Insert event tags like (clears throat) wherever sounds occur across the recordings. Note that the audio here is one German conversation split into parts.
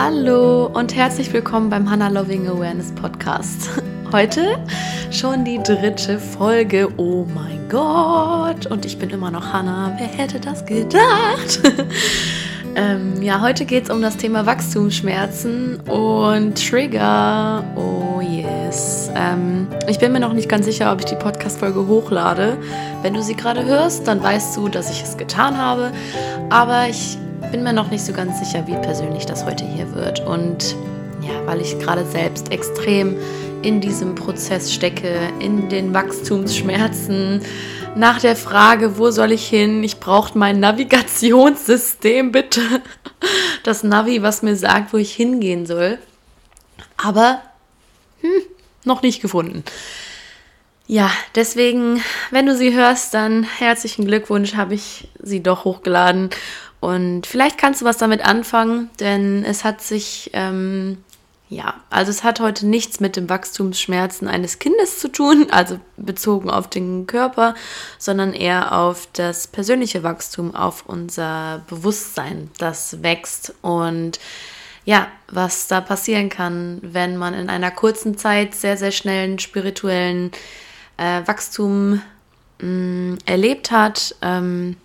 Hallo und herzlich willkommen beim Hannah Loving Awareness Podcast. (laughs) Heute schon die dritte Folge. Oh mein Gott! Und ich bin immer noch Hannah. Wer hätte das gedacht? (laughs) ähm, ja, heute geht es um das Thema Wachstumsschmerzen und Trigger. Oh yes. Ähm, ich bin mir noch nicht ganz sicher, ob ich die Podcast-Folge hochlade. Wenn du sie gerade hörst, dann weißt du, dass ich es getan habe. Aber ich bin mir noch nicht so ganz sicher, wie persönlich das heute hier wird. Und ja, weil ich gerade selbst extrem in diesem Prozess stecke, in den Wachstumsschmerzen, nach der Frage, wo soll ich hin? Ich brauche mein Navigationssystem, (laughs) bitte. Das Navi, was mir sagt, wo ich hingehen soll. Aber hm, noch nicht gefunden. Ja, deswegen, wenn du sie hörst, dann herzlichen Glückwunsch, habe ich sie doch hochgeladen. Und vielleicht kannst du was damit anfangen, denn es hat sich, ähm, ja, also es hat heute nichts mit dem Wachstumsschmerzen eines Kindes zu tun, (laughs) also bezogen auf den Körper, sondern eher auf das persönliche Wachstum, auf unser Bewusstsein, das wächst und ja, was da passieren kann, wenn man in einer kurzen Zeit sehr, sehr schnellen spirituellen äh, Wachstum mh, mm, erlebt hat. Ähm,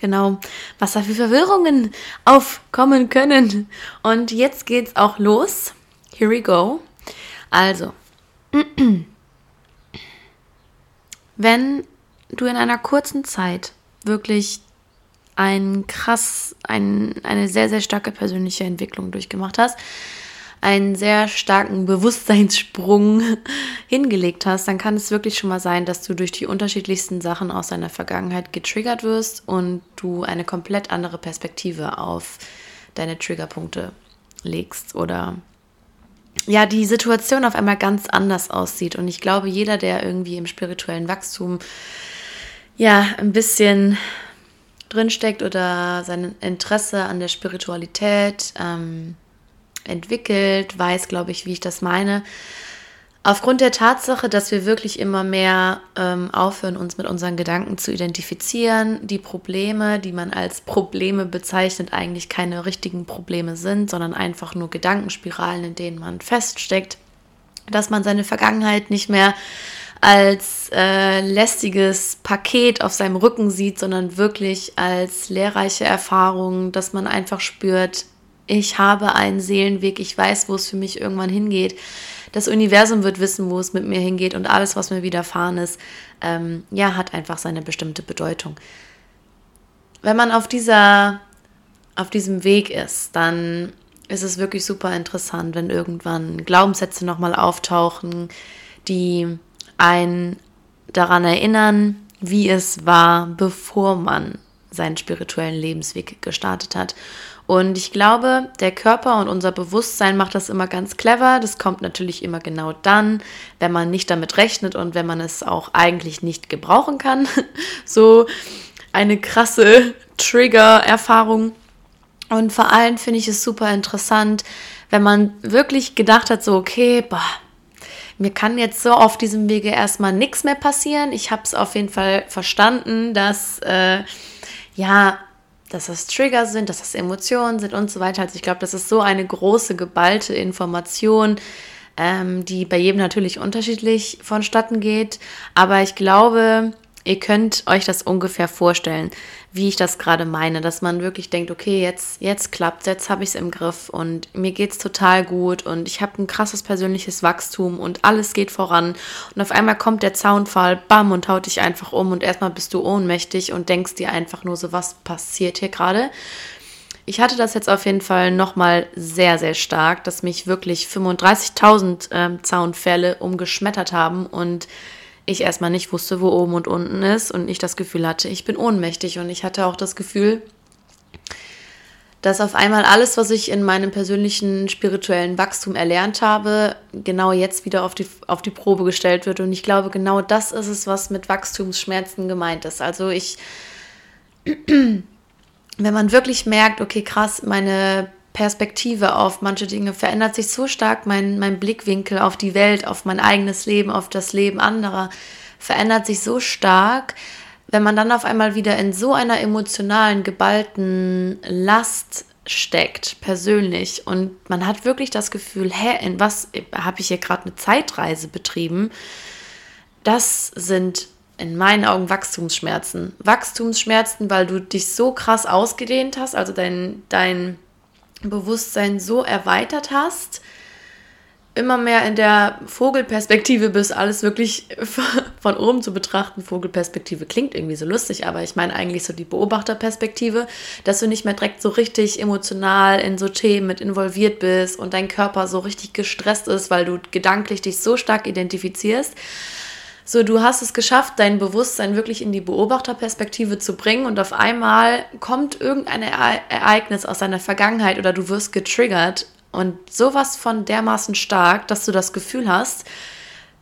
Genau, was da für Verwirrungen aufkommen können. Und jetzt geht's auch los. Here we go. Also, (clears throat) wenn du in einer kurzen Zeit wirklich ein krass, ein, eine sehr, sehr starke persönliche Entwicklung durchgemacht hast, einen sehr starken Bewusstseinssprung (laughs) hingelegt hast, dann kann es wirklich schon mal sein, dass du durch die unterschiedlichsten Sachen aus deiner Vergangenheit getriggert wirst und du eine komplett andere Perspektive auf deine Triggerpunkte legst oder ja, die Situation auf einmal ganz anders aussieht. Und ich glaube, jeder, der irgendwie im spirituellen Wachstum ja ein bisschen drinsteckt oder sein Interesse an der Spiritualität ähm, entwickelt, weiß, glaube ich, wie ich das meine. Aufgrund der Tatsache, dass wir wirklich immer mehr ähm, aufhören, uns mit unseren Gedanken zu identifizieren, die Probleme, die man als Probleme bezeichnet, eigentlich keine richtigen Probleme sind, sondern einfach nur Gedankenspiralen, in denen man feststeckt, dass man seine Vergangenheit nicht mehr als äh, lästiges Paket auf seinem Rücken sieht, sondern wirklich als lehrreiche Erfahrung, dass man einfach spürt, ich habe einen Seelenweg, ich weiß, wo es für mich irgendwann hingeht. Das Universum wird wissen, wo es mit mir hingeht und alles, was mir widerfahren ist, ähm, ja, hat einfach seine bestimmte Bedeutung. Wenn man auf dieser, auf diesem Weg ist, dann ist es wirklich super interessant, wenn irgendwann Glaubenssätze nochmal auftauchen, die einen daran erinnern, wie es war, bevor man seinen spirituellen Lebensweg gestartet hat. Und ich glaube, der Körper und unser Bewusstsein macht das immer ganz clever. Das kommt natürlich immer genau dann, wenn man nicht damit rechnet und wenn man es auch eigentlich nicht gebrauchen kann. (laughs) So eine krasse Trigger-Erfahrung. Und vor allem finde ich es super interessant, wenn man wirklich gedacht hat, so, okay, boah, mir kann jetzt so auf diesem Wege erstmal nichts mehr passieren. Ich habe es auf jeden Fall verstanden, dass äh, ja dass das Trigger sind, dass das Emotionen sind und so weiter. Also ich glaube, das ist so eine große, geballte Information, ähm, die bei jedem natürlich unterschiedlich vonstatten geht. Aber ich glaube, Ihr könnt euch das ungefähr vorstellen, wie ich das gerade meine, dass man wirklich denkt, okay, jetzt, jetzt klappt jetzt habe ich es im Griff und mir geht es total gut und ich habe ein krasses persönliches Wachstum und alles geht voran. Und auf einmal kommt der Zaunfall, bam, und haut dich einfach um und erstmal bist du ohnmächtig und denkst dir einfach nur so, was passiert hier gerade? Ich hatte das jetzt auf jeden Fall nochmal sehr, sehr stark, dass mich wirklich 35.000 ähm, Zaunfälle umgeschmettert haben und ich erstmal nicht wusste, wo oben und unten ist und ich das Gefühl hatte, ich bin ohnmächtig und ich hatte auch das Gefühl, dass auf einmal alles, was ich in meinem persönlichen spirituellen Wachstum erlernt habe, genau jetzt wieder auf die, auf die Probe gestellt wird. Und ich glaube, genau das ist es, was mit Wachstumsschmerzen gemeint ist. Also ich, (clears throat) wenn man wirklich merkt, okay, krass, meine Perspektive auf manche Dinge verändert sich so stark, mein, mein Blickwinkel auf die Welt, auf mein eigenes Leben, auf das Leben anderer verändert sich so stark, wenn man dann auf einmal wieder in so einer emotionalen, geballten Last steckt, persönlich. Und man hat wirklich das Gefühl, hä, in was habe ich hier gerade eine Zeitreise betrieben? Das sind in meinen Augen Wachstumsschmerzen. Wachstumsschmerzen, weil du dich so krass ausgedehnt hast, also dein, dein Bewusstsein so erweitert hast, immer mehr in der Vogelperspektive bist, alles wirklich (laughs) von oben zu betrachten. Vogelperspektive klingt irgendwie so lustig, aber ich meine eigentlich so die Beobachterperspektive, dass du nicht mehr direkt so richtig emotional in so Themen mit involviert bist und dein Körper so richtig gestresst ist, weil du gedanklich dich so stark identifizierst. So, du hast es geschafft, dein Bewusstsein wirklich in die Beobachterperspektive zu bringen und auf einmal kommt irgendein Ereignis aus deiner Vergangenheit oder du wirst getriggert und sowas von dermaßen stark, dass du das Gefühl hast,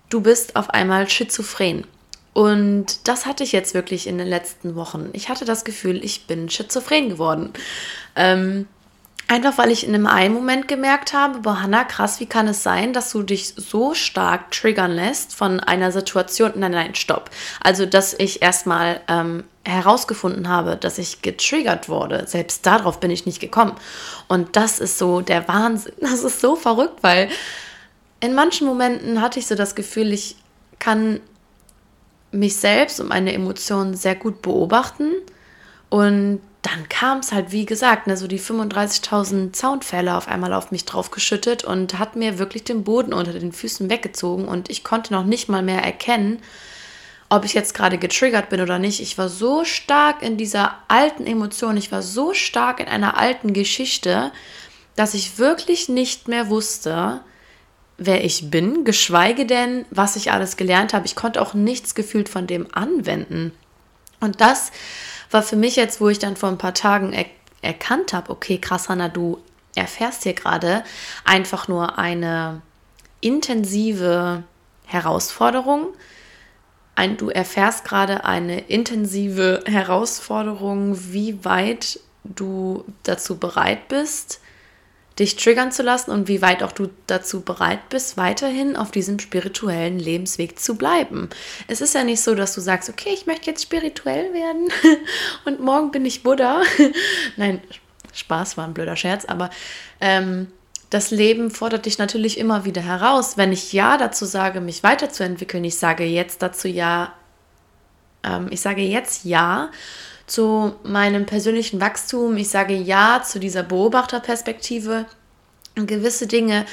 du bist auf einmal schizophren. Und das hatte ich jetzt wirklich in den letzten Wochen. Ich hatte das Gefühl, ich bin schizophren geworden. Ähm, einfach weil ich in einem einen Moment gemerkt habe, boah, Hannah, krass, wie kann es sein, dass du dich so stark triggern lässt von einer Situation? Nein, nein, stopp. Also, dass ich erstmal ähm, herausgefunden habe, dass ich getriggert wurde, selbst darauf bin ich nicht gekommen. Und das ist so der Wahnsinn. (laughs) Das ist so verrückt, weil in manchen Momenten hatte ich so das Gefühl, ich kann mich selbst und meine Emotionen sehr gut beobachten. Und dann kam es halt, wie gesagt, ne, so die 35.000 Soundfälle auf einmal auf mich draufgeschüttet und hat mir wirklich den Boden unter den Füßen weggezogen. Und ich konnte noch nicht mal mehr erkennen, ob ich jetzt gerade getriggert bin oder nicht. Ich war so stark in dieser alten Emotion, ich war so stark in einer alten Geschichte, dass ich wirklich nicht mehr wusste, wer ich bin, geschweige denn, was ich alles gelernt habe. Ich konnte auch nichts gefühlt von dem anwenden. Und das war für mich jetzt, wo ich dann vor ein paar Tagen er erkannt habe, okay, krass, Hanna, du erfährst hier gerade einfach nur eine intensive Herausforderung, ein, du erfährst gerade eine intensive Herausforderung, wie weit du dazu bereit bist, dich triggern zu lassen und wie weit auch du dazu bereit bist, weiterhin auf diesem spirituellen Lebensweg zu bleiben. Es ist ja nicht so, dass du sagst, okay, ich möchte jetzt spirituell werden (laughs) und morgen bin ich Buddha. (laughs) Nein, Spaß war ein blöder Scherz, aber ähm, das Leben fordert dich natürlich immer wieder heraus. Wenn ich Ja dazu sage, mich weiterzuentwickeln, ich sage jetzt dazu Ja, ähm, ich sage jetzt Ja zu meinem persönlichen Wachstum, ich sage Ja zu dieser Beobachterperspektive, gewisse Dinge,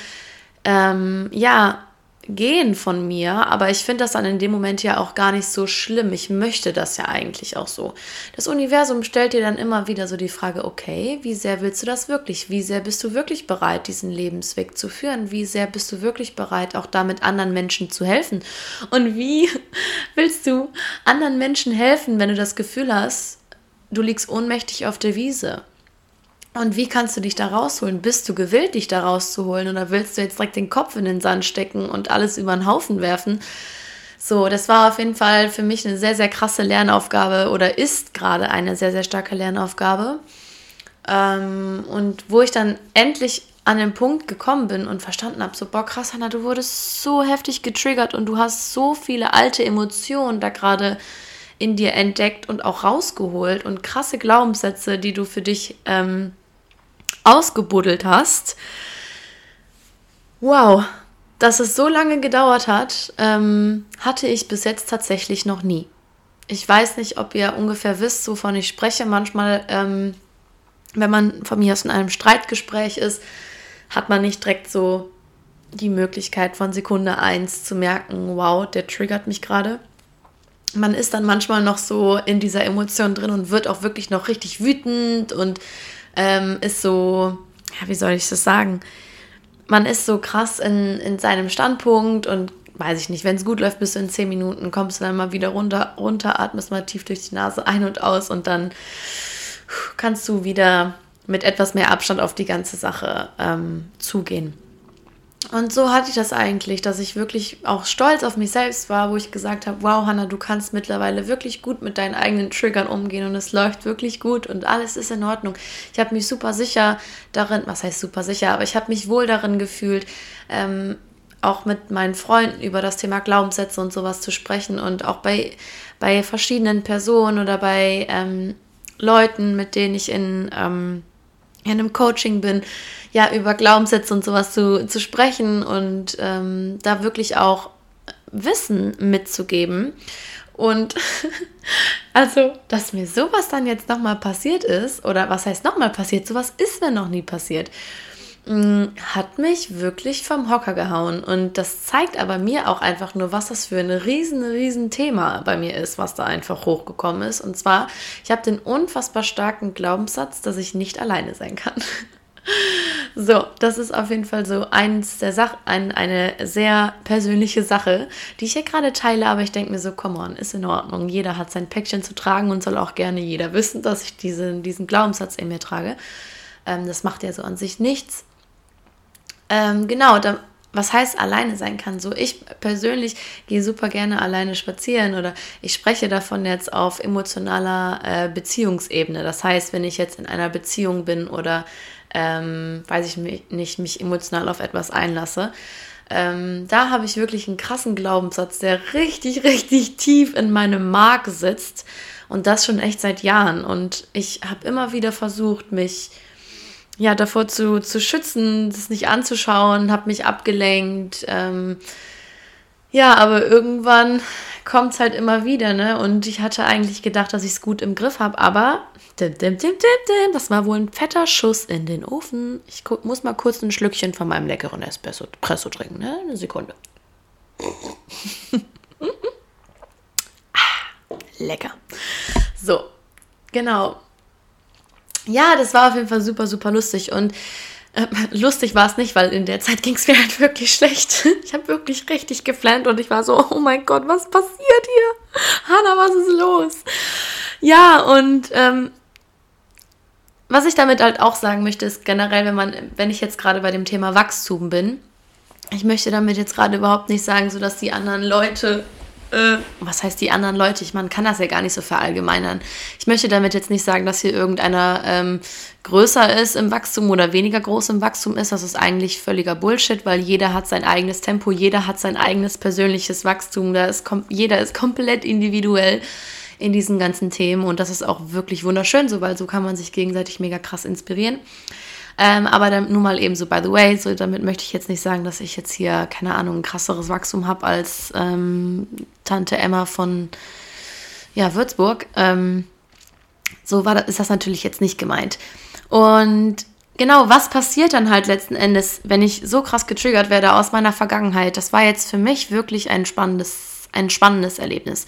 ähm, ja, gehen von mir, aber ich finde das dann in dem Moment ja auch gar nicht so schlimm. Ich möchte das ja eigentlich auch so. Das Universum stellt dir dann immer wieder so die Frage, okay, wie sehr willst du das wirklich? Wie sehr bist du wirklich bereit, diesen Lebensweg zu führen? Wie sehr bist du wirklich bereit, auch damit anderen Menschen zu helfen? Und wie (laughs) willst du anderen Menschen helfen, wenn du das Gefühl hast, du liegst ohnmächtig auf der Wiese? Und wie kannst du dich da rausholen? Bist du gewillt, dich da rauszuholen? Oder willst du jetzt direkt den Kopf in den Sand stecken und alles über den Haufen werfen? So, das war auf jeden Fall für mich eine sehr, sehr krasse Lernaufgabe oder ist gerade eine sehr, sehr starke Lernaufgabe. Ähm, und wo ich dann endlich an den Punkt gekommen bin und verstanden habe, so, boah, krass, Hannah, du wurdest so heftig getriggert und du hast so viele alte Emotionen da gerade in dir entdeckt und auch rausgeholt und krasse Glaubenssätze, die du für dich ähm, ausgebuddelt hast. Wow, dass es so lange gedauert hat, ähm, hatte ich bis jetzt tatsächlich noch nie. Ich weiß nicht, ob ihr ungefähr wisst, wovon ich spreche. Manchmal, ähm, wenn man von mir aus in einem Streitgespräch ist, hat man nicht direkt so die Möglichkeit von Sekunde 1 zu merken, wow, der triggert mich gerade. Man ist dann manchmal noch so in dieser Emotion drin und wird auch wirklich noch richtig wütend und ähm, ist so, ja, wie soll ich das sagen? Man ist so krass in, in seinem Standpunkt und weiß ich nicht, wenn es gut läuft, bis du in zehn Minuten kommst du dann mal wieder runter, runter, atmest mal tief durch die Nase ein und aus und dann kannst du wieder mit etwas mehr Abstand auf die ganze Sache ähm, zugehen. Und so hatte ich das eigentlich, dass ich wirklich auch stolz auf mich selbst war, wo ich gesagt habe, wow, Hannah, du kannst mittlerweile wirklich gut mit deinen eigenen Triggern umgehen und es läuft wirklich gut und alles ist in Ordnung. Ich habe mich super sicher darin, was heißt super sicher, aber ich habe mich wohl darin gefühlt, ähm, auch mit meinen Freunden über das Thema Glaubenssätze und sowas zu sprechen und auch bei, bei verschiedenen Personen oder bei ähm, Leuten, mit denen ich in... Ähm, in einem Coaching bin, ja, über Glaubenssätze und sowas zu, zu sprechen und ähm, da wirklich auch Wissen mitzugeben. Und (laughs) also, dass mir sowas dann jetzt nochmal passiert ist, oder was heißt nochmal passiert, sowas ist mir noch nie passiert, hat mich wirklich vom Hocker gehauen. Und das zeigt aber mir auch einfach nur, was das für ein riesen, riesen Thema bei mir ist, was da einfach hochgekommen ist. Und zwar, ich habe den unfassbar starken Glaubenssatz, dass ich nicht alleine sein kann. (laughs) So, das ist auf jeden Fall so eins der Sachen, ein, eine sehr persönliche Sache, die ich hier gerade teile, aber ich denke mir so, come on, ist in Ordnung. Jeder hat sein Päckchen zu tragen und soll auch gerne jeder wissen, dass ich diese, diesen Glaubenssatz in mir trage. Ähm, das macht ja so an sich nichts. Ähm, genau, da, was heißt alleine sein kann. So, ich persönlich gehe super gerne alleine spazieren oder ich spreche davon jetzt auf emotionaler äh, Beziehungsebene. Das heißt, wenn ich jetzt in einer Beziehung bin oder ähm, weiß ich nicht, mich emotional auf etwas einlasse. Ähm, da habe ich wirklich einen krassen Glaubenssatz, der richtig, (laughs) richtig tief in meinem Mark sitzt. Und das schon echt seit Jahren. Und ich habe immer wieder versucht, mich ja davor zu, zu schützen, das nicht anzuschauen, habe mich abgelenkt. Ähm, ja, aber irgendwann kommt es halt immer wieder, ne? Und ich hatte eigentlich gedacht, dass ich es gut im Griff habe, aber dim, dim, dim, das war wohl ein fetter Schuss in den Ofen. Ich muss mal kurz ein Schlückchen von meinem leckeren Espresso trinken, ne? Eine Sekunde. (laughs) ah, lecker. So, genau. Ja, das war auf jeden Fall super, super lustig und äh, lustig war es nicht, weil in der Zeit ging es mir (laughs) halt wirklich schlecht. Ich habe wirklich richtig geflennt und ich war so, oh mein Gott, was passiert hier? Hanna, was ist los? Ja, und ähm, was ich damit halt auch sagen möchte, ist generell, wenn man, wenn ich jetzt gerade bei dem Thema Wachstum bin, ich möchte damit jetzt gerade überhaupt nicht sagen, so dass die anderen Leute äh, was heißt die anderen Leute? Ich man kann das ja gar nicht so verallgemeinern. Ich möchte damit jetzt nicht sagen, dass hier irgendeiner ähm, größer ist im Wachstum oder weniger groß im Wachstum ist. Das ist eigentlich völliger Bullshit, weil jeder hat sein eigenes Tempo, jeder hat sein eigenes persönliches Wachstum. Da ist jeder ist komplett individuell in diesen ganzen Themen und das ist auch wirklich wunderschön so, weil so kann man sich gegenseitig mega krass inspirieren. Ähm, aber dann nur mal eben so, by the way, so damit möchte ich jetzt nicht sagen, dass ich jetzt hier, keine Ahnung, ein krasseres Wachstum habe als ähm, Tante Emma von ja, Würzburg. Ähm, so war das, ist das natürlich jetzt nicht gemeint. Und genau, was passiert dann halt letzten Endes, wenn ich so krass getriggert werde aus meiner Vergangenheit? Das war jetzt für mich wirklich ein spannendes, ein spannendes Erlebnis.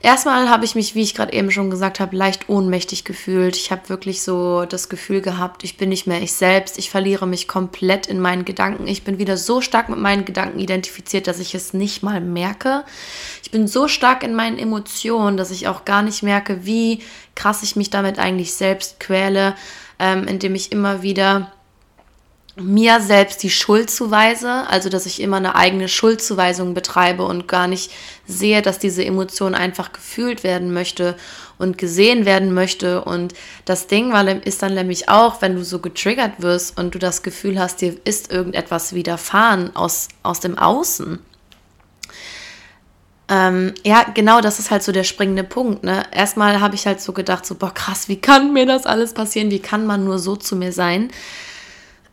Erstmal habe ich mich, wie ich gerade eben schon gesagt habe, leicht ohnmächtig gefühlt. Ich habe wirklich so das Gefühl gehabt, ich bin nicht mehr ich selbst. Ich verliere mich komplett in meinen Gedanken. Ich bin wieder so stark mit meinen Gedanken identifiziert, dass ich es nicht mal merke. Ich bin so stark in meinen Emotionen, dass ich auch gar nicht merke, wie krass ich mich damit eigentlich selbst quäle, ähm, indem ich immer wieder mir selbst die Schuld zuweise, also dass ich immer eine eigene Schuldzuweisung betreibe und gar nicht sehe, dass diese Emotion einfach gefühlt werden möchte und gesehen werden möchte. Und das Ding ist dann nämlich auch, wenn du so getriggert wirst und du das Gefühl hast, dir ist irgendetwas widerfahren aus, aus dem Außen. Ähm, ja, genau, das ist halt so der springende Punkt. Ne? Erstmal habe ich halt so gedacht, so, boah, krass, wie kann mir das alles passieren? Wie kann man nur so zu mir sein?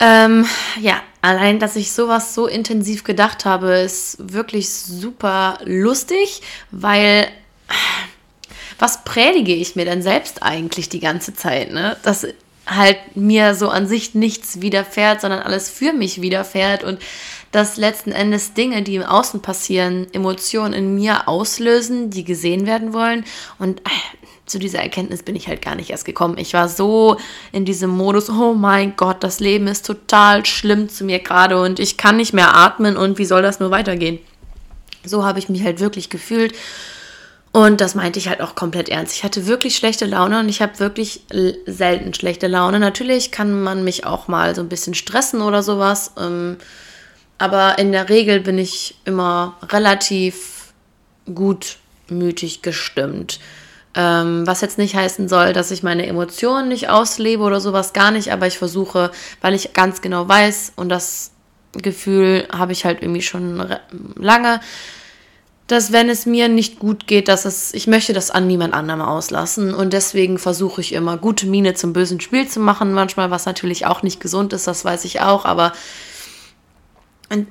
Ähm, ja, allein, dass ich sowas so intensiv gedacht habe, ist wirklich super lustig, weil was predige ich mir denn selbst eigentlich die ganze Zeit, ne? Dass halt mir so an sich nichts widerfährt, sondern alles für mich widerfährt und dass letzten Endes Dinge, die im Außen passieren, Emotionen in mir auslösen, die gesehen werden wollen und zu dieser Erkenntnis bin ich halt gar nicht erst gekommen. Ich war so in diesem Modus, oh mein Gott, das Leben ist total schlimm zu mir gerade und ich kann nicht mehr atmen und wie soll das nur weitergehen? So habe ich mich halt wirklich gefühlt. Und das meinte ich halt auch komplett ernst. Ich hatte wirklich schlechte Laune und ich habe wirklich selten schlechte Laune. Natürlich kann man mich auch mal so ein bisschen stressen oder sowas. Ähm, aber in der Regel bin ich immer relativ gutmütig gestimmt. Ähm, was jetzt nicht heißen soll, dass ich meine Emotionen nicht auslebe oder sowas gar nicht, aber ich versuche, weil ich ganz genau weiß und das Gefühl habe ich halt irgendwie schon lange, dass wenn es mir nicht gut geht, dass es, ich möchte das an niemand anderem auslassen. Und deswegen versuche ich immer gute Miene zum bösen Spiel zu machen, manchmal was natürlich auch nicht gesund ist, das weiß ich auch, aber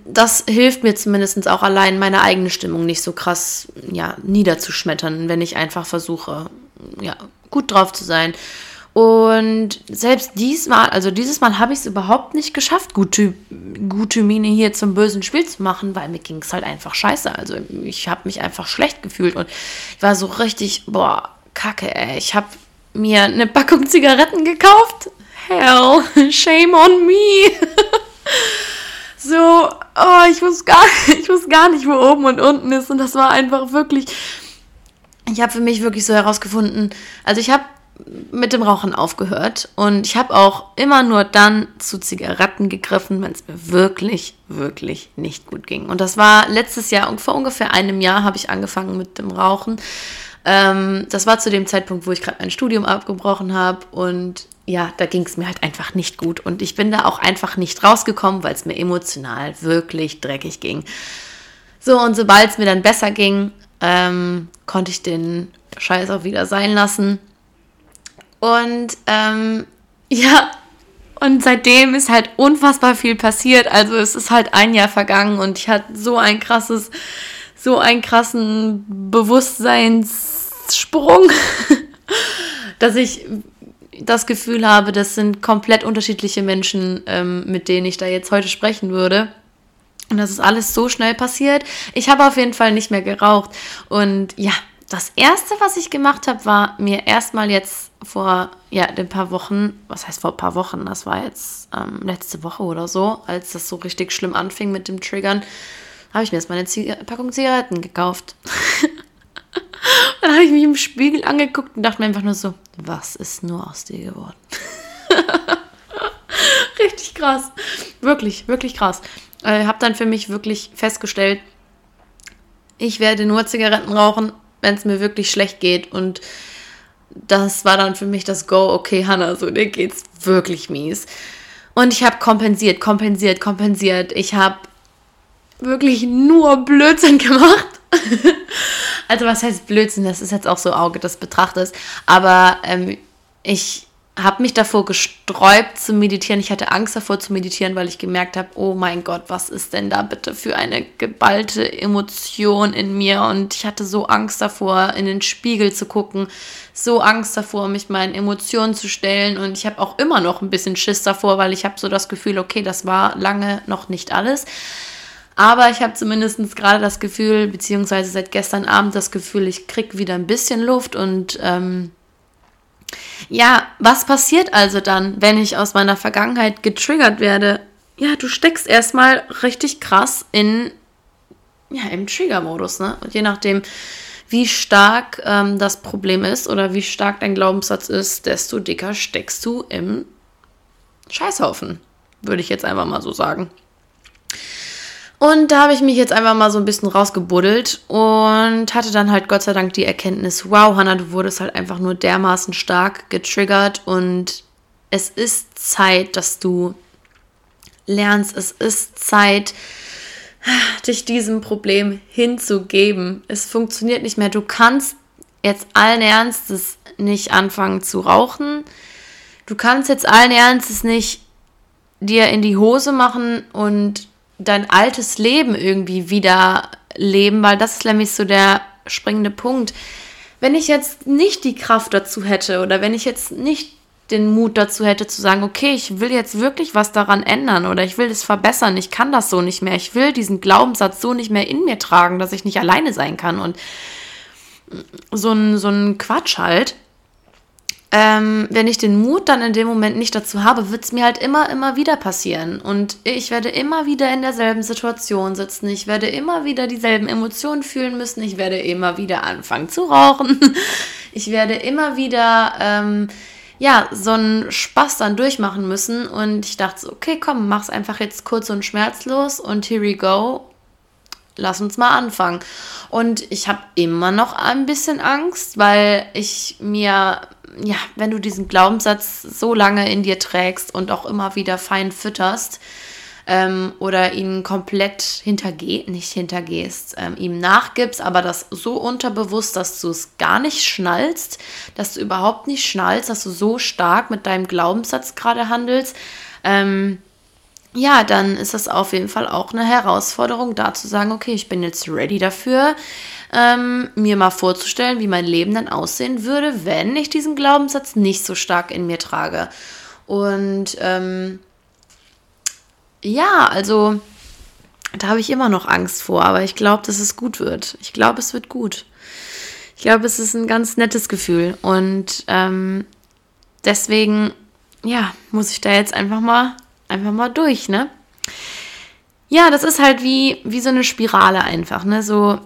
das hilft mir zumindest auch allein, meine eigene Stimmung nicht so krass ja, niederzuschmettern, wenn ich einfach versuche, ja, gut drauf zu sein. Und selbst diesmal, also dieses Mal habe ich es überhaupt nicht geschafft, gute, gute Miene hier zum bösen Spiel zu machen, weil mir ging es halt einfach scheiße. Also ich habe mich einfach schlecht gefühlt und ich war so richtig, boah, kacke, ey. Ich habe mir eine Packung Zigaretten gekauft. Hell, shame on me. (laughs) so, oh, ich wusste gar, (laughs) ich wusste gar nicht, wo oben und unten ist. Und das war einfach wirklich, ich habe für mich wirklich so herausgefunden, also ich habe mit dem Rauchen aufgehört und ich habe auch immer nur dann zu Zigaretten gegriffen, wenn es mir wirklich, wirklich nicht gut ging. Und das war letztes Jahr, vor ungefähr einem Jahr habe ich angefangen mit dem Rauchen. Ähm, das war zu dem Zeitpunkt, wo ich gerade mein Studium abgebrochen habe und ja, da ging es mir halt einfach nicht gut. Und ich bin da auch einfach nicht rausgekommen, weil es mir emotional wirklich dreckig ging. So, und sobald es mir dann besser ging, ähm, konnte ich den Scheiß auch wieder sein lassen. Und ähm, (laughs) ja, und seitdem ist halt unfassbar viel passiert. Also es ist halt ein Jahr vergangen und ich hatte so ein krasses, so einen krassen Bewusstseinssprung, (laughs) dass ich das Gefühl habe, das sind komplett unterschiedliche Menschen, ähm, mit denen ich da jetzt heute sprechen würde. Und das ist alles so schnell passiert. Ich habe auf jeden Fall nicht mehr geraucht. Und ja, das erste, was ich gemacht habe, war mir erstmal jetzt vor ja, ein paar Wochen, was heißt vor ein paar Wochen, das war jetzt ähm, letzte Woche oder so, als das so richtig schlimm anfing mit dem Triggern, habe ich mir erstmal eine Ziga Packung Zigaretten gekauft. (laughs) dann habe ich mich im Spiegel angeguckt und dachte mir einfach nur so, was ist nur aus dir geworden? (laughs) richtig krass. Wirklich, wirklich krass. Ich äh, habe dann für mich wirklich festgestellt, ich werde nur Zigaretten rauchen, wenn es mir wirklich schlecht geht. Und das war dann für mich das Go, okay, Hannah, so dir geht's wirklich mies. Und ich habe kompensiert, kompensiert, kompensiert. Ich habe wirklich nur Blödsinn (laughs) gemacht. Also was heißt Blödsinn? Das ist jetzt auch so Auge des Betrachters. Aber ähm, ich habe mich davor gesträubt zu meditieren. Ich hatte Angst davor zu meditieren, weil ich gemerkt habe, oh mein Gott, was ist denn da bitte für eine geballte Emotion in mir? Und ich hatte so Angst davor, in den Spiegel zu gucken, so Angst davor, mich meinen Emotionen zu stellen. Und ich habe auch immer noch ein bisschen Schiss davor, weil ich habe so das Gefühl, okay, das war lange noch nicht alles. Aber ich habe zumindest gerade das Gefühl, beziehungsweise seit gestern Abend das Gefühl, ich kriege wieder ein bisschen Luft und ähm, ja, was passiert also dann, wenn ich aus meiner Vergangenheit getriggert werde? Ja, du steckst erstmal richtig krass in, ja, im Trigger-Modus, ne? Und je nachdem, wie stark ähm, das Problem ist oder wie stark dein Glaubenssatz ist, desto dicker steckst du im Scheißhaufen, würde ich jetzt einfach mal so sagen. Und da habe ich mich jetzt einfach mal so ein bisschen rausgebuddelt und hatte dann halt Gott sei Dank die Erkenntnis, wow, Hannah, du wurdest halt einfach nur dermaßen stark getriggert und es ist Zeit, dass du lernst, es ist Zeit, dich diesem Problem hinzugeben. Es funktioniert nicht mehr. Du kannst jetzt allen Ernstes nicht anfangen zu rauchen. Du kannst jetzt allen Ernstes nicht dir in die Hose machen und dein altes Leben irgendwie wieder leben, weil das ist nämlich so der springende Punkt. Wenn ich jetzt nicht die Kraft dazu hätte oder wenn ich jetzt nicht den Mut dazu hätte zu sagen, okay, ich will jetzt wirklich was daran ändern oder ich will das verbessern, ich kann das so nicht mehr, ich will diesen Glaubenssatz so nicht mehr in mir tragen, dass ich nicht alleine sein kann und so ein, so ein Quatsch halt, ähm, wenn ich den Mut dann in dem Moment nicht dazu habe, wird es mir halt immer, immer wieder passieren. Und ich werde immer wieder in derselben Situation sitzen. Ich werde immer wieder dieselben Emotionen fühlen müssen. Ich werde immer wieder anfangen zu rauchen. (laughs) Ich werde immer wieder, ähm, ja, so einen Spaß dann durchmachen müssen. Und ich dachte so, okay, komm, mach's einfach jetzt kurz und schmerzlos und here we go lass uns mal anfangen. Und ich habe immer noch ein bisschen Angst, weil ich mir ja, wenn du diesen Glaubenssatz so lange in dir trägst und auch immer wieder fein fütterst, ähm, oder ihn komplett hintergeh nicht hintergehst, ähm, ihm nachgibst, aber das so unterbewusst, dass du es gar nicht schnallst, dass du überhaupt nicht schnallst, dass du so stark mit deinem Glaubenssatz gerade handelst, ähm, ja, dann ist das auf jeden Fall auch eine Herausforderung, da zu sagen, okay, ich bin jetzt ready dafür, ähm, mir mal vorzustellen, wie mein Leben dann aussehen würde, wenn ich diesen Glaubenssatz nicht so stark in mir trage. Und ähm, ja, also da habe ich immer noch Angst vor, aber ich glaube, dass es gut wird. Ich glaube, es wird gut. Ich glaube, es ist ein ganz nettes Gefühl. Und ähm, deswegen, ja, muss ich da jetzt einfach mal, einfach mal durch, ne? Ja, das ist halt wie, wie so eine Spirale einfach, ne? So,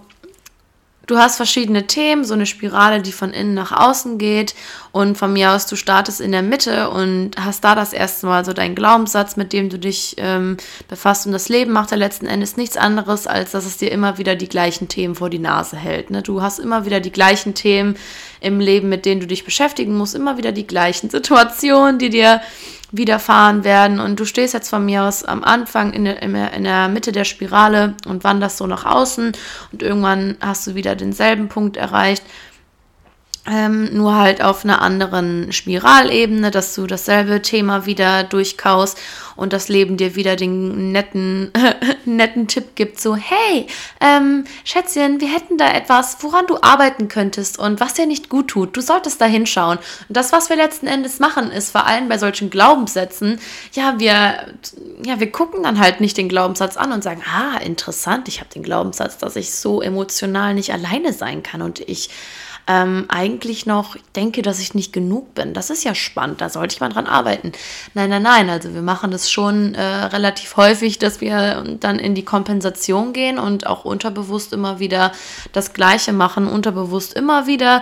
du hast verschiedene Themen, so eine Spirale, die von innen nach außen geht und von mir aus, du startest in der Mitte und hast da das erste Mal so deinen Glaubenssatz, mit dem du dich ähm, befasst und das Leben macht ja letzten Endes nichts anderes, als dass es dir immer wieder die gleichen Themen vor die Nase hält. Ne? Du hast immer wieder die gleichen Themen im Leben, mit denen du dich beschäftigen musst, immer wieder die gleichen (laughs) Situationen, die dir widerfahren werden. Und du stehst jetzt von mir aus am Anfang in der, in der Mitte der Spirale und wanderst so nach außen und irgendwann hast du wieder denselben Punkt erreicht. Ähm, nur halt auf einer anderen Spiralebene, dass du dasselbe Thema wieder durchkaust und das Leben dir wieder den netten, (laughs) netten Tipp gibt, so, hey, ähm, Schätzchen, wir hätten da etwas, woran du arbeiten könntest und was dir nicht gut tut. Du solltest da hinschauen. Und das, was wir letzten Endes machen, ist vor allem bei solchen Glaubenssätzen, ja, wir, ja, wir gucken dann halt nicht den Glaubenssatz an und sagen, ah, interessant, ich habe den Glaubenssatz, dass ich so emotional nicht alleine sein kann und ich ähm, eigentlich noch denke, dass ich nicht genug bin. Das ist ja spannend, da sollte ich mal dran arbeiten. Nein, nein, nein, also wir machen das schon äh, relativ häufig, dass wir dann in die Kompensation gehen und auch unterbewusst immer wieder das Gleiche machen, unterbewusst immer wieder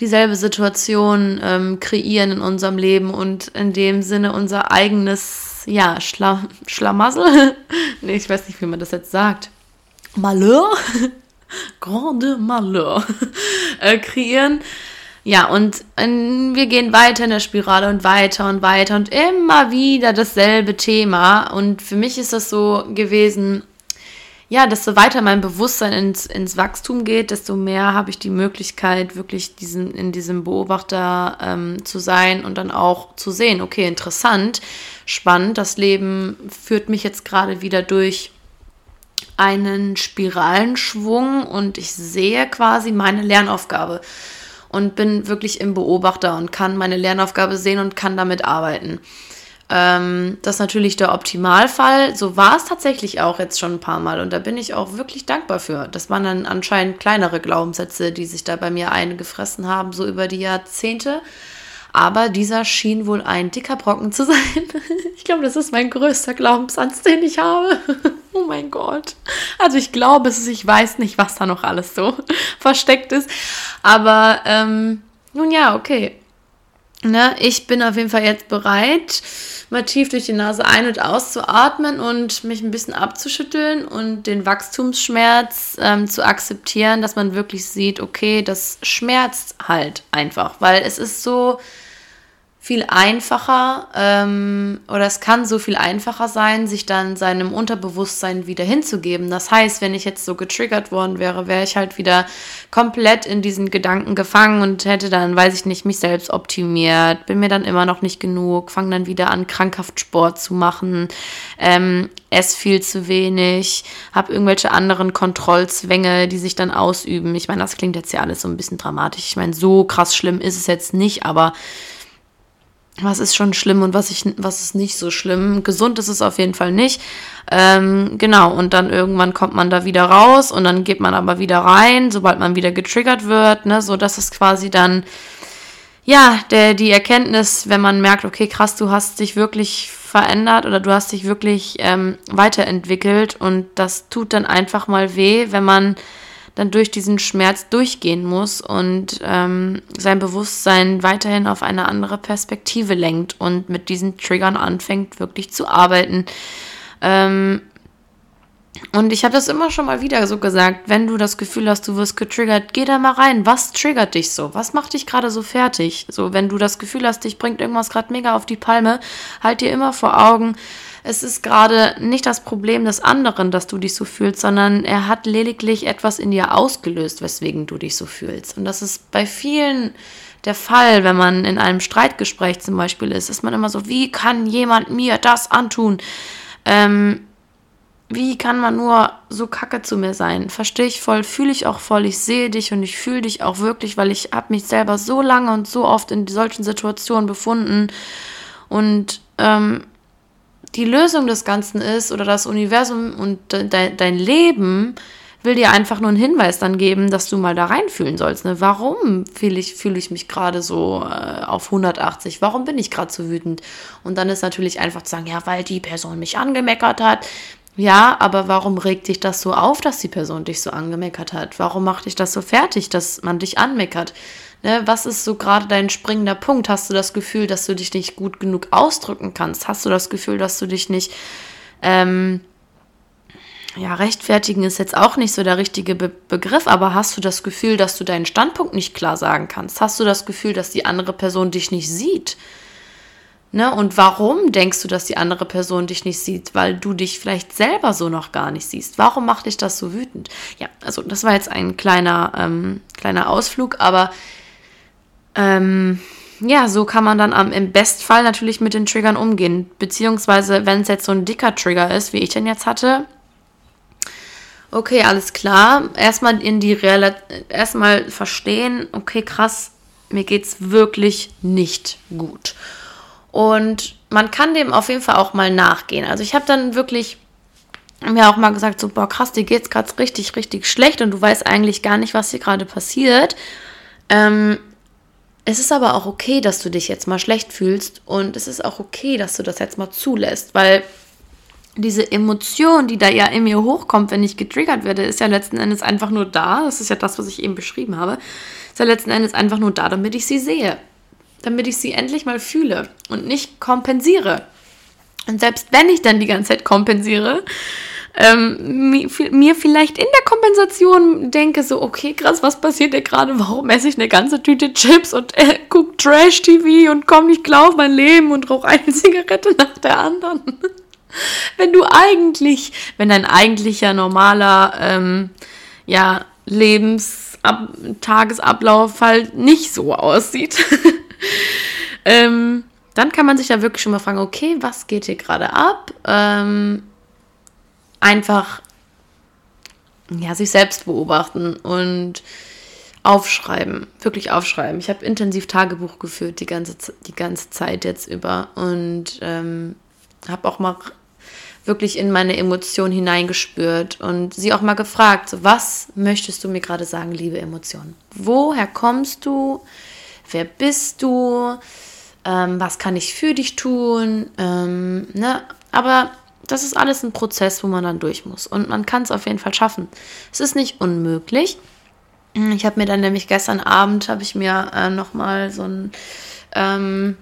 dieselbe Situation ähm, kreieren in unserem Leben und in dem Sinne unser eigenes, ja, Schla Schlamassel. (laughs) nee, ich weiß nicht, wie man das jetzt sagt. Malheur? Grande Malheur äh, kreieren. Ja, und äh, wir gehen weiter in der Spirale und weiter und weiter und immer wieder dasselbe Thema. Und für mich ist das so gewesen, ja, desto weiter mein Bewusstsein ins, ins Wachstum geht, desto mehr habe ich die Möglichkeit, wirklich diesen, in diesem Beobachter ähm, zu sein und dann auch zu sehen, okay, interessant, spannend, das Leben führt mich jetzt gerade wieder durch einen Spiralenschwung und ich sehe quasi meine Lernaufgabe und bin wirklich im Beobachter und kann meine Lernaufgabe sehen und kann damit arbeiten. Ähm, das ist natürlich der Optimalfall. So war es tatsächlich auch jetzt schon ein paar Mal und da bin ich auch wirklich dankbar für. Das waren dann anscheinend kleinere Glaubenssätze, die sich da bei mir eingefressen haben, so über die Jahrzehnte. Aber dieser schien wohl ein dicker Brocken zu sein. (laughs) Ich glaube, das ist mein größter Glaubenssatz, den ich habe. (laughs) Oh mein Gott. Also ich glaube es, ich weiß nicht, was da noch alles so (laughs) versteckt ist. Aber ähm, nun ja, okay. Ne, ich bin auf jeden Fall jetzt bereit, mal tief durch die Nase ein- und auszuatmen und mich ein bisschen abzuschütteln und den Wachstumsschmerz ähm, zu akzeptieren, dass man wirklich sieht, okay, das schmerzt halt einfach, weil es ist so, viel einfacher ähm, oder es kann so viel einfacher sein, sich dann seinem Unterbewusstsein wieder hinzugeben. Das heißt, wenn ich jetzt so getriggert worden wäre, wäre ich halt wieder komplett in diesen Gedanken gefangen und hätte dann, weiß ich nicht, mich selbst optimiert, bin mir dann immer noch nicht genug, fange dann wieder an, krankhaft Sport zu machen, ähm, esse viel zu wenig, habe irgendwelche anderen Kontrollzwänge, die sich dann ausüben. Ich meine, das klingt jetzt ja alles so ein bisschen dramatisch. Ich meine, so krass schlimm ist es jetzt nicht, aber was ist schon schlimm und was, ich, was ist nicht so schlimm. Gesund ist es auf jeden Fall nicht. Ähm, genau, und dann irgendwann kommt man da wieder raus und dann geht man aber wieder rein, sobald man wieder getriggert wird, ne, so dass es quasi dann, ja, der, die Erkenntnis, wenn man merkt, okay, krass, du hast dich wirklich verändert oder du hast dich wirklich ähm, weiterentwickelt und das tut dann einfach mal weh, wenn man dann durch diesen Schmerz durchgehen muss und ähm, sein Bewusstsein weiterhin auf eine andere Perspektive lenkt und mit diesen Triggern anfängt, wirklich zu arbeiten. Ähm, und ich habe das immer schon mal wieder so gesagt, wenn du das Gefühl hast, du wirst getriggert, geh da mal rein. Was triggert dich so? Was macht dich gerade so fertig? So, wenn du das Gefühl hast, dich bringt irgendwas gerade mega auf die Palme, halt dir immer vor Augen, es ist gerade nicht das Problem des anderen, dass du dich so fühlst, sondern er hat lediglich etwas in dir ausgelöst, weswegen du dich so fühlst. Und das ist bei vielen der Fall, wenn man in einem Streitgespräch zum Beispiel ist, ist man immer so, wie kann jemand mir das antun? Ähm, wie kann man nur so kacke zu mir sein? Verstehe ich voll, fühle ich auch voll, ich sehe dich und ich fühle dich auch wirklich, weil ich habe mich selber so lange und so oft in solchen Situationen befunden. Und ähm, die Lösung des Ganzen ist, oder das Universum und de dein Leben will dir einfach nur einen Hinweis dann geben, dass du mal da reinfühlen sollst. Ne? Warum fühle ich, fühl ich mich gerade so äh, auf 180? Warum bin ich gerade so wütend? Und dann ist natürlich einfach zu sagen, ja, weil die Person mich angemeckert hat, ja, aber warum regt dich das so auf, dass die Person dich so angemeckert hat? Warum macht dich das so fertig, dass man dich anmeckert? Ne, was ist so gerade dein springender Punkt? Hast du das Gefühl, dass du dich nicht gut genug ausdrücken kannst? Hast du das Gefühl, dass du dich nicht, ähm, ja, rechtfertigen ist jetzt auch nicht so der richtige Be Begriff, aber hast du das Gefühl, dass du deinen Standpunkt nicht klar sagen kannst? Hast du das Gefühl, dass die andere Person dich nicht sieht? Ne? Und warum denkst du, dass die andere Person dich nicht sieht? Weil du dich vielleicht selber so noch gar nicht siehst. Warum macht dich das so wütend? Ja, also das war jetzt ein kleiner, ähm, kleiner Ausflug, aber ähm, ja, so kann man dann am, im Bestfall natürlich mit den Triggern umgehen. Beziehungsweise, wenn es jetzt so ein dicker Trigger ist, wie ich den jetzt hatte, okay, alles klar. Erstmal in die Real erstmal verstehen, okay, krass, mir geht's wirklich nicht gut. Und man kann dem auf jeden Fall auch mal nachgehen. Also ich habe dann wirklich mir auch mal gesagt, so, boah, krass, dir geht's gerade richtig, richtig schlecht und du weißt eigentlich gar nicht, was hier gerade passiert. Ähm, es ist aber auch okay, dass du dich jetzt mal schlecht fühlst und es ist auch okay, dass du das jetzt mal zulässt, weil diese Emotion, die da ja in mir hochkommt, wenn ich getriggert werde, ist ja letzten Endes einfach nur da. Das ist ja das, was ich eben beschrieben habe. Ist ja letzten Endes einfach nur da, damit ich sie sehe damit ich sie endlich mal fühle und nicht kompensiere. Und selbst wenn ich dann die ganze Zeit kompensiere, ähm, mir vielleicht in der Kompensation denke, so, okay, krass, was passiert dir gerade? Warum esse ich eine ganze Tüte Chips und äh, guck Trash-TV und komm nicht klar auf mein Leben und rauche eine (laughs) Zigarette nach der anderen? (laughs) wenn du eigentlich, wenn dein eigentlicher normaler, ähm, ja, Lebens Tagesablauf halt nicht so aussieht. (laughs) ähm, dann kann man sich da wirklich schon mal fragen, okay, was geht hier gerade ab? Ähm, einfach ja, sich selbst beobachten und aufschreiben, wirklich aufschreiben. Ich habe intensiv Tagebuch geführt die ganze, die ganze Zeit jetzt über und ähm, habe auch mal wirklich in meine Emotionen hineingespürt und sie auch mal gefragt, so, was möchtest du mir gerade sagen, liebe Emotionen? Woher kommst du? wer bist du, ähm, was kann ich für dich tun, ähm, ne? aber das ist alles ein Prozess, wo man dann durch muss und man kann es auf jeden Fall schaffen. Es ist nicht unmöglich. Ich habe mir dann nämlich gestern Abend, habe ich mir äh, nochmal so ein ähm,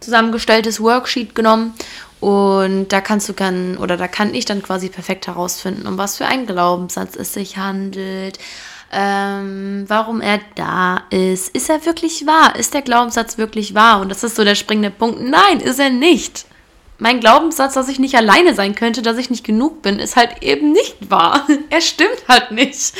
zusammengestelltes Worksheet genommen und da kannst du dann, oder da kann ich dann quasi perfekt herausfinden, um was für einen Glaubenssatz es sich handelt, ähm, warum er da ist. Ist er wirklich wahr? Ist der Glaubenssatz wirklich wahr? Und das ist so der springende Punkt. Nein, ist er nicht. Mein Glaubenssatz, dass ich nicht alleine sein könnte, dass ich nicht genug bin, ist halt eben nicht wahr. (laughs) er stimmt halt nicht.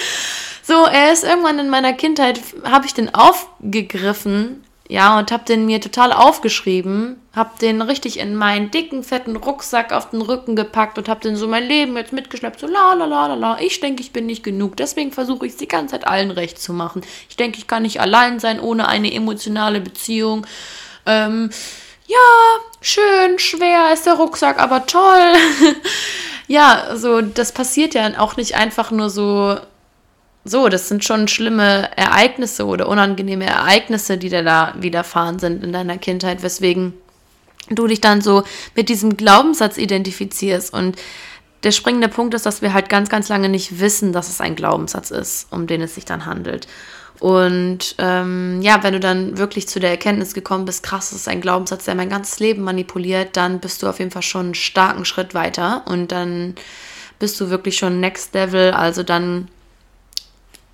So, er ist irgendwann in meiner Kindheit, habe ich den aufgegriffen ja, und hab den mir total aufgeschrieben, hab den richtig in meinen dicken, fetten Rucksack auf den Rücken gepackt und hab den so mein Leben jetzt mitgeschleppt. So la la la la la. Ich denke, ich bin nicht genug. Deswegen versuche ich es die ganze Zeit allen recht zu machen. Ich denke, ich kann nicht allein sein ohne eine emotionale Beziehung. Ähm, ja, schön, schwer ist der Rucksack, aber toll. (laughs) ja, so, das passiert ja auch nicht einfach nur so so, das sind schon schlimme Ereignisse oder unangenehme Ereignisse, die dir da widerfahren sind in deiner Kindheit, weswegen du dich dann so mit diesem Glaubenssatz identifizierst. Und der springende Punkt ist, dass wir halt ganz, ganz lange nicht wissen, dass es ein Glaubenssatz ist, um den es sich dann handelt. Und ähm, ja, wenn du dann wirklich zu der Erkenntnis gekommen bist, krass, das ist ein Glaubenssatz, der mein ganzes Leben manipuliert, dann bist du auf jeden Fall schon einen starken Schritt weiter und dann bist du wirklich schon next level. Also dann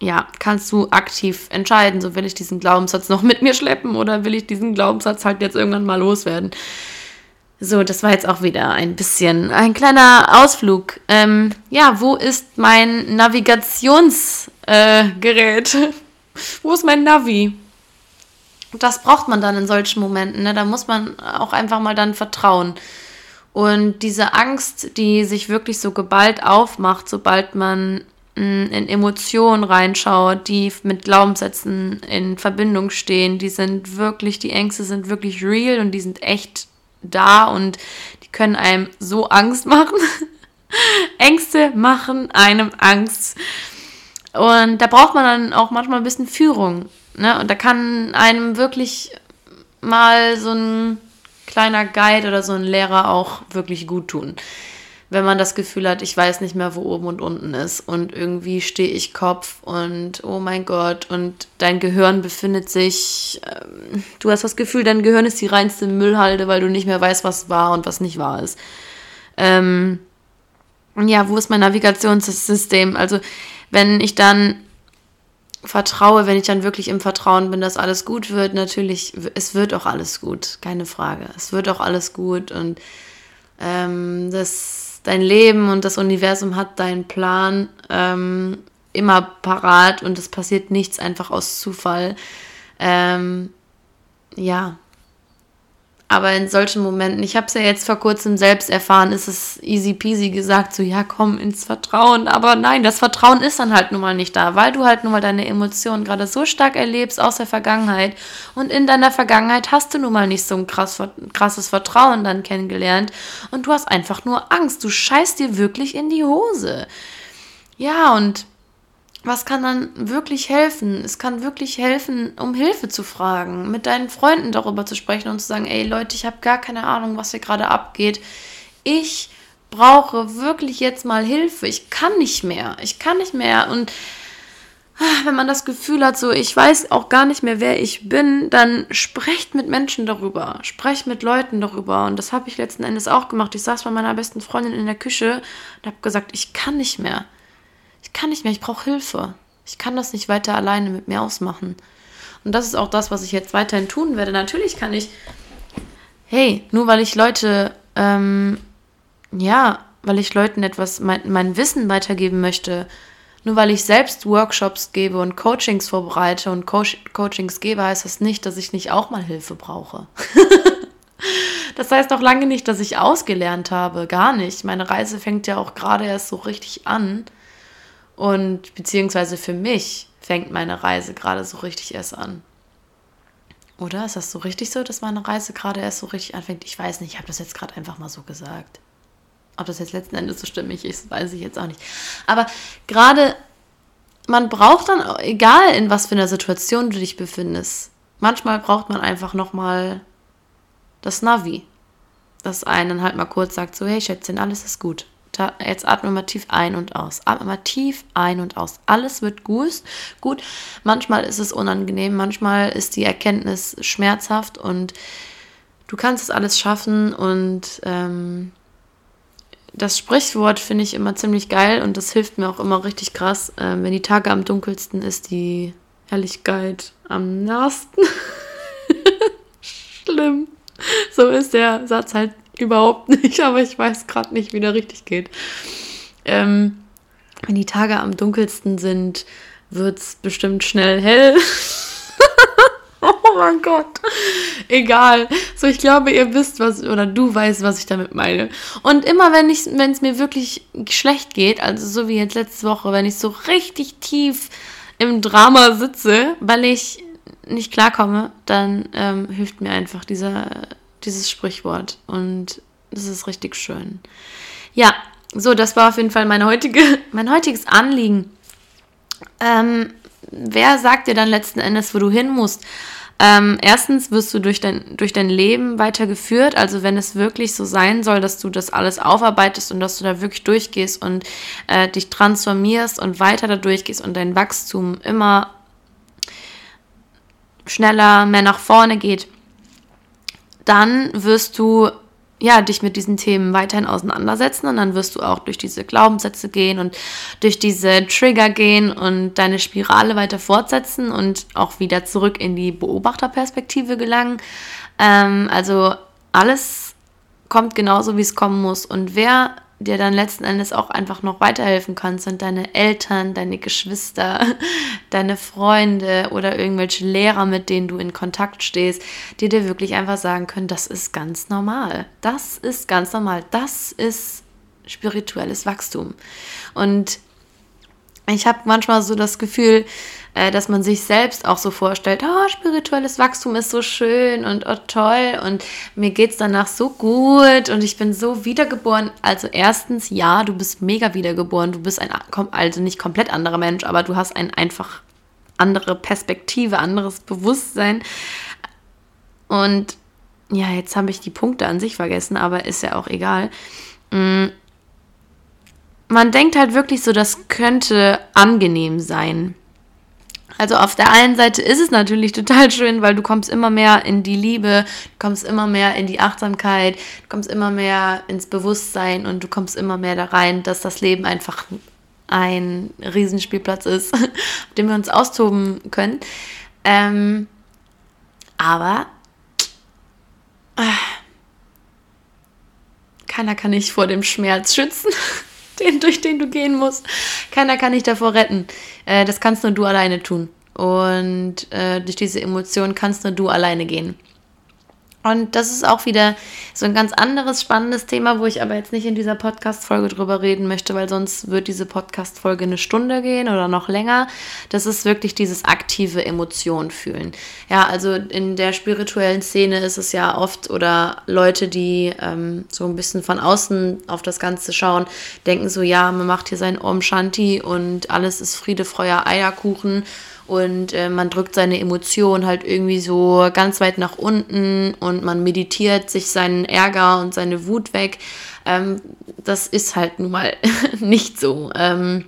ja, kannst du aktiv entscheiden, so will ich diesen Glaubenssatz noch mit mir schleppen oder will ich diesen Glaubenssatz halt jetzt irgendwann mal loswerden. So, das war jetzt auch wieder ein bisschen ein kleiner Ausflug. Ähm, ja, wo ist mein Navigationsgerät? Äh, (laughs) wo ist mein Navi? Das braucht man dann in solchen Momenten. Ne? Da muss man auch einfach mal dann vertrauen. Und diese Angst, die sich wirklich so geballt aufmacht, sobald man mm, in Emotionen reinschaut, die mit Glaubenssätzen in Verbindung stehen, die sind wirklich, die Ängste sind wirklich real und die sind echt da und die können einem so Angst (laughs) machen. Ängste machen einem Angst. Und da braucht man dann auch manchmal ein bisschen Führung. Ne? Und da kann einem wirklich mal so ein kleiner Guide oder so ein Lehrer auch wirklich gut tun wenn man das Gefühl hat, ich weiß nicht mehr, wo oben und unten ist und irgendwie stehe ich Kopf und oh mein Gott und dein Gehirn befindet sich, ähm, du hast das Gefühl, dein Gehirn ist die reinste Müllhalde, weil du nicht mehr weißt, was wahr und was nicht wahr ist. Ähm, ja, wo ist mein Navigationssystem? Also wenn ich dann vertraue, wenn ich dann wirklich im Vertrauen bin, dass alles gut wird, natürlich, es wird auch alles gut, keine Frage. Es wird auch alles gut und ähm, das dein Leben und das Universum hat deinen Plan ähm, immer parat und es passiert nichts einfach aus Zufall. Ähm, ja. Aber in solchen Momenten, ich habe es ja jetzt vor kurzem selbst erfahren, ist es easy peasy gesagt, so ja, komm ins Vertrauen. Aber nein, das Vertrauen ist dann halt nun mal nicht da, weil du halt nun mal deine Emotionen gerade so stark erlebst aus der Vergangenheit. Und in deiner Vergangenheit hast du nun mal nicht so ein krass, krasses Vertrauen dann kennengelernt. Und du hast einfach nur Angst. Du scheißt dir wirklich in die Hose. Ja, und was kann dann wirklich helfen? Es kann wirklich helfen, um Hilfe zu fragen, mit deinen Freunden darüber zu sprechen und zu sagen, ey Leute, ich habe gar keine Ahnung, was hier gerade abgeht. Ich brauche wirklich jetzt mal Hilfe. Ich kann nicht mehr. Ich kann nicht mehr. Und ah, wenn man das Gefühl hat, so ich weiß auch gar nicht mehr, wer ich bin, dann sprecht mit Menschen darüber. Sprecht mit Leuten darüber. Und das habe ich letzten Endes auch gemacht. Ich saß bei meiner besten Freundin in der Küche und habe gesagt, ich kann nicht mehr kann nicht mehr, ich brauche Hilfe. Ich kann das nicht weiter alleine mit mir ausmachen. Und das ist auch das, was ich jetzt weiterhin tun werde. Natürlich kann ich, hey, nur weil ich Leute, ähm, ja, weil ich Leuten etwas, mein, mein Wissen weitergeben möchte, nur weil ich selbst Workshops gebe und Coachings vorbereite und Co Coachings gebe, heißt das nicht, dass ich nicht auch mal Hilfe brauche. (laughs) das heißt auch lange nicht, dass ich ausgelernt habe. Gar nicht. Meine Reise fängt ja auch gerade erst so richtig an. Und beziehungsweise für mich fängt meine Reise gerade so richtig erst an. Oder ist das so richtig so, dass meine Reise gerade erst so richtig anfängt? Ich weiß nicht, ich habe das jetzt gerade einfach mal so gesagt. Ob das jetzt letzten Endes so stimmig ist, weiß ich jetzt auch nicht. Aber gerade, man braucht dann, egal in was für einer Situation du dich befindest, manchmal braucht man einfach nochmal das Navi. Das einen halt mal kurz sagt, so, hey Schätzchen, alles ist gut. Jetzt atme mal tief ein und aus. Atme mal tief ein und aus. Alles wird gut. Gut. Manchmal ist es unangenehm, manchmal ist die Erkenntnis schmerzhaft und du kannst es alles schaffen. Und ähm, das Sprichwort finde ich immer ziemlich geil und das hilft mir auch immer richtig krass. Ähm, wenn die Tage am dunkelsten ist, die Helligkeit am nahesten. (laughs) Schlimm. So ist der Satz halt überhaupt nicht, (laughs) aber ich weiß gerade nicht, wie der richtig geht. Ähm, wenn die Tage am dunkelsten sind, wird es bestimmt schnell hell. (laughs) oh mein Gott. Egal. So, ich glaube, ihr wisst, was, oder du weißt, was ich damit meine. Und immer, wenn es mir wirklich schlecht geht, also so wie jetzt letzte Woche, wenn ich so richtig tief im Drama sitze, weil ich nicht klarkomme, dann ähm, hilft mir einfach dieser dieses Sprichwort. Und das ist richtig schön. Ja, so, das war auf jeden Fall meine heutige, (laughs) mein heutiges Anliegen. Ähm, wer sagt dir dann letzten Endes, wo du hin musst? Ähm, erstens wirst du durch dein, durch dein Leben weitergeführt. Also wenn es wirklich so sein soll, dass du das alles aufarbeitest und dass du da wirklich durchgehst und äh, dich transformierst und weiter da durchgehst und dein Wachstum immer schneller, mehr nach vorne geht, dann wirst du ja, dich mit diesen Themen weiterhin auseinandersetzen und dann wirst du auch durch diese Glaubenssätze gehen und durch diese Trigger gehen und deine Spirale weiter fortsetzen und auch wieder zurück in die Beobachterperspektive gelangen. Ähm, also alles kommt genauso, wie es kommen muss. Und wer dir dann letzten Endes auch einfach noch weiterhelfen kann, sind deine Eltern, deine Geschwister, (laughs) deine Freunde oder irgendwelche Lehrer, mit denen du in Kontakt stehst, die dir wirklich einfach sagen können, das ist ganz normal. Das ist ganz normal. Das ist spirituelles Wachstum. Und ich habe manchmal so das Gefühl, äh, dass man sich selbst auch so vorstellt, oh, spirituelles Wachstum ist so schön und oh, toll und mir geht es danach so gut und ich bin so wiedergeboren. Also erstens, ja, du bist mega wiedergeboren, du bist ein, also nicht komplett anderer Mensch, aber du hast ein einfach andere Perspektive, anderes Bewusstsein. Und ja, jetzt habe ich die Punkte an sich vergessen, aber ist ja auch egal. Mm. Man denkt halt wirklich so, das könnte angenehm sein. Also auf der einen Seite ist es natürlich total schön, weil du kommst immer mehr in die Liebe, du kommst immer mehr in die Achtsamkeit, du kommst immer mehr ins Bewusstsein und du kommst immer mehr da rein, dass das Leben einfach ein Riesenspielplatz ist, (laughs) auf dem wir uns austoben können. Ähm, aber äh, keiner kann dich vor dem Schmerz schützen. (laughs) den, durch den du gehen musst. Keiner kann dich davor retten. Äh, das kannst nur du alleine tun. Und äh, durch diese Emotionen kannst nur du alleine gehen. Und das ist auch wieder so ein ganz anderes spannendes Thema, wo ich aber jetzt nicht in dieser Podcast-Folge drüber reden möchte, weil sonst wird diese Podcast-Folge eine Stunde gehen oder noch länger. Das ist wirklich dieses aktive Emotion fühlen. Ja, also in der spirituellen Szene ist es ja oft oder Leute, die ähm, so ein bisschen von außen auf das Ganze schauen, denken so, ja, man macht hier sein Om Shanti und alles ist Friede, Freuer, Eierkuchen und äh, man drückt seine Emotionen halt irgendwie so ganz weit nach unten und man meditiert sich seinen Ärger und seine Wut weg. Ähm, das ist halt nun mal (laughs) nicht so. Ähm,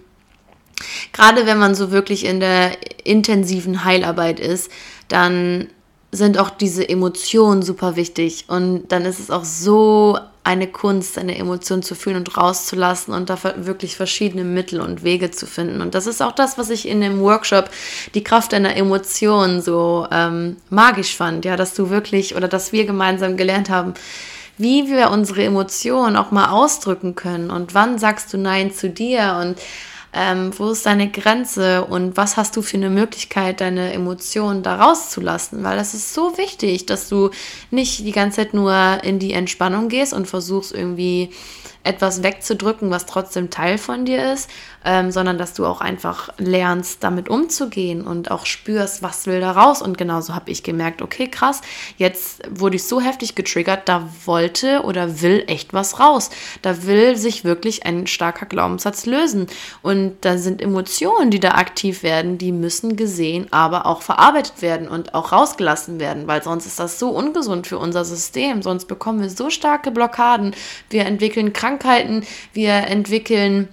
Gerade wenn man so wirklich in der intensiven Heilarbeit ist, dann sind auch diese Emotionen super wichtig und dann ist es auch so eine Kunst, eine Emotion zu fühlen und rauszulassen und da wirklich verschiedene Mittel und Wege zu finden. Und das ist auch das, was ich in dem Workshop die Kraft deiner Emotionen so ähm, magisch fand, ja, dass du wirklich oder dass wir gemeinsam gelernt haben, wie wir unsere Emotionen auch mal ausdrücken können und wann sagst du Nein zu dir und ähm, wo ist deine Grenze und was hast du für eine Möglichkeit, deine Emotionen da rauszulassen? Weil das ist so wichtig, dass du nicht die ganze Zeit nur in die Entspannung gehst und versuchst irgendwie etwas wegzudrücken, was trotzdem Teil von dir ist, ähm, sondern dass du auch einfach lernst, damit umzugehen und auch spürst, was will da raus. Und genauso habe ich gemerkt, okay, krass, jetzt wurde ich so heftig getriggert, da wollte oder will echt was raus. Da will sich wirklich ein starker Glaubenssatz lösen. Und da sind Emotionen, die da aktiv werden, die müssen gesehen, aber auch verarbeitet werden und auch rausgelassen werden, weil sonst ist das so ungesund für unser System. Sonst bekommen wir so starke Blockaden. Wir entwickeln Krankheiten, wir entwickeln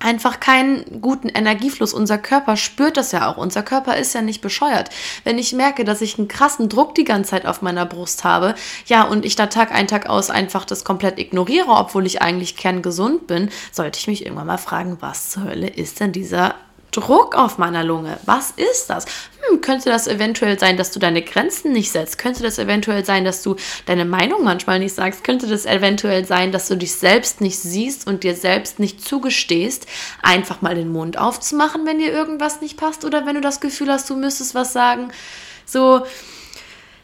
einfach keinen guten Energiefluss. Unser Körper spürt das ja auch. Unser Körper ist ja nicht bescheuert. Wenn ich merke, dass ich einen krassen Druck die ganze Zeit auf meiner Brust habe, ja, und ich da Tag ein, Tag aus einfach das komplett ignoriere, obwohl ich eigentlich kerngesund bin, sollte ich mich irgendwann mal fragen, was zur Hölle ist denn dieser Druck auf meiner Lunge. Was ist das? Hm, könnte das eventuell sein, dass du deine Grenzen nicht setzt? Könnte das eventuell sein, dass du deine Meinung manchmal nicht sagst? Könnte das eventuell sein, dass du dich selbst nicht siehst und dir selbst nicht zugestehst, einfach mal den Mund aufzumachen, wenn dir irgendwas nicht passt oder wenn du das Gefühl hast, du müsstest was sagen? So,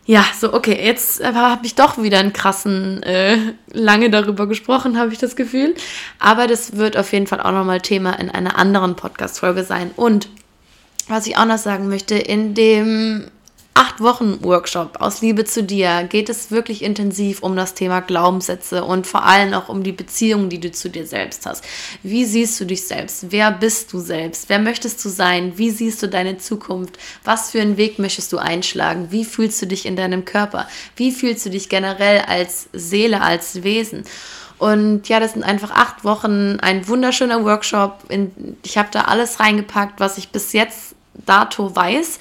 ja, so, okay, jetzt habe ich doch wieder einen krassen, äh, lange darüber gesprochen, habe ich das Gefühl. Aber das wird auf jeden Fall auch nochmal Thema in einer anderen Podcast-Folge sein. Und was ich auch noch sagen möchte, in dem acht Wochen Workshop aus Liebe zu dir geht es wirklich intensiv um das Thema Glaubenssätze und vor allem auch um die Beziehung, die du zu dir selbst hast. Wie siehst du dich selbst? Wer bist du selbst? Wer möchtest du sein? Wie siehst du deine Zukunft? Was für einen Weg möchtest du einschlagen? Wie fühlst du dich in deinem Körper? Wie fühlst du dich generell als Seele, als Wesen? Und ja, das sind einfach acht Wochen, ein wunderschöner Workshop. ich habe da alles reingepackt, was ich bis jetzt dato weiß.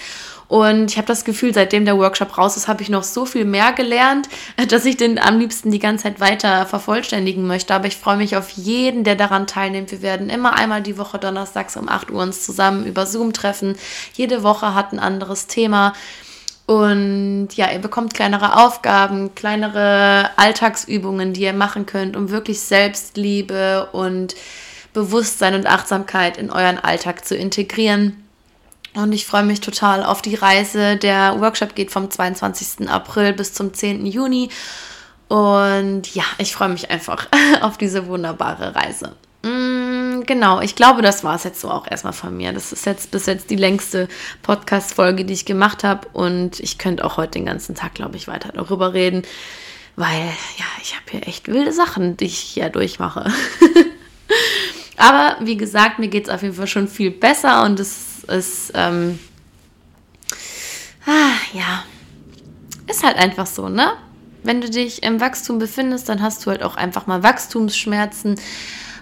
Und ich habe das Gefühl, seitdem der Workshop raus ist, habe ich noch so viel mehr gelernt, (laughs) dass ich den am liebsten die ganze Zeit weiter vervollständigen möchte. Aber ich freue mich auf jeden, der daran teilnimmt. Wir werden immer einmal die Woche donnerstags um 8 Uhr uns zusammen über Zoom treffen. Jede Woche hat ein anderes Thema. Und ja, ihr bekommt kleinere Aufgaben, kleinere Alltagsübungen, die ihr machen könnt, um wirklich Selbstliebe und Bewusstsein und Achtsamkeit in euren Alltag zu integrieren. Und ich freue mich total auf die Reise. Der Workshop geht vom 22. April bis zum 10. Juni. Und ja, ich freue mich einfach (laughs) auf diese wunderbare Reise. Mm, genau, ich glaube, das war es jetzt so auch erstmal von mir. Das ist jetzt bis jetzt die längste Podcast-Folge, die ich gemacht habe. Und ich könnte auch heute den ganzen Tag, glaube ich, weiter darüber reden. Weil, ja, ich habe hier echt wilde Sachen, die ich hier durchmache. (laughs) Aber wie gesagt, mir geht es auf jeden Fall schon viel besser und es ist, ähm, ah, ja, ist halt einfach so, ne? Wenn du dich im Wachstum befindest, dann hast du halt auch einfach mal Wachstumsschmerzen.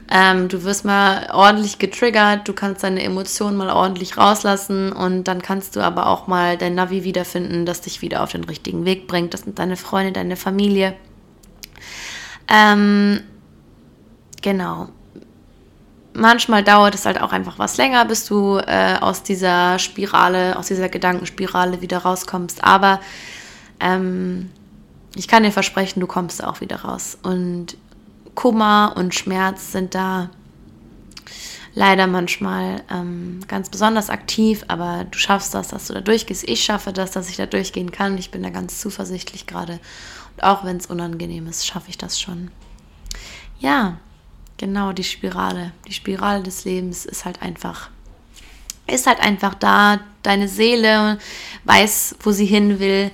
Ähm, du wirst mal ordentlich getriggert, du kannst deine Emotionen mal ordentlich rauslassen und dann kannst du aber auch mal dein Navi wiederfinden, das dich wieder auf den richtigen Weg bringt. Das sind deine Freunde, deine Familie. Ähm, genau manchmal dauert es halt auch einfach was länger, bis du äh, aus dieser Spirale, aus dieser Gedankenspirale wieder rauskommst. Aber ähm, ich kann dir versprechen, du kommst auch wieder raus. Und Kummer und Schmerz sind da leider manchmal ähm, ganz besonders aktiv, aber du schaffst das, dass du da durchgehst. Ich schaffe das, dass ich da durchgehen kann. Ich bin da ganz zuversichtlich gerade. Und auch wenn es unangenehm ist, schaffe ich das schon. Ja, Genau, die Spirale. Die Spirale des Lebens ist halt einfach, ist halt einfach da. Deine Seele weiß, wo sie hin will.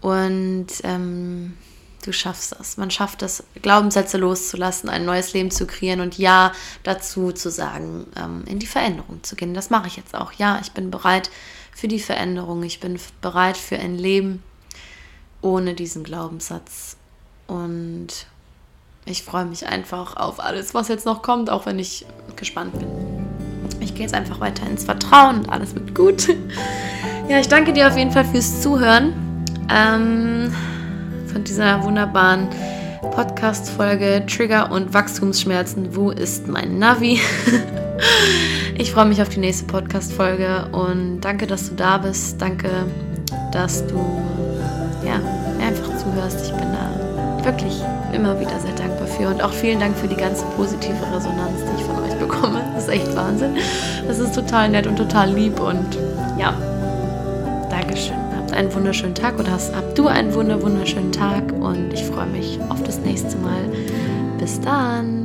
Und ähm, du schaffst das. Man schafft es, Glaubenssätze loszulassen, ein neues Leben zu kreieren und Ja dazu zu sagen, ähm, in die Veränderung zu gehen. Das mache ich jetzt auch. Ja, ich bin bereit für die Veränderung. Ich bin bereit für ein Leben ohne diesen Glaubenssatz. Und ich freue mich einfach auf alles, was jetzt noch kommt, auch wenn ich gespannt bin. Ich gehe jetzt einfach weiter ins Vertrauen und alles wird gut. (laughs) Ja, ich danke dir auf jeden Fall fürs Zuhören ähm, von dieser wunderbaren Podcast-Folge Trigger und Wachstumsschmerzen. Wo ist mein Navi? (laughs) ich freue mich auf die nächste Podcast-Folge und danke, dass du da bist. Danke, dass du ja, wirklich immer wieder sehr dankbar für. Und auch vielen Dank für die ganze positive Resonanz, die ich von euch bekomme. (laughs) Das ist echt Wahnsinn. Das ist total nett und total lieb. Und ja, Dankeschön. Habt einen wunderschönen Tag oder hast, habt du einen wunder, wunderschönen Tag. Und ich freue mich auf das nächste Mal. Bis dann.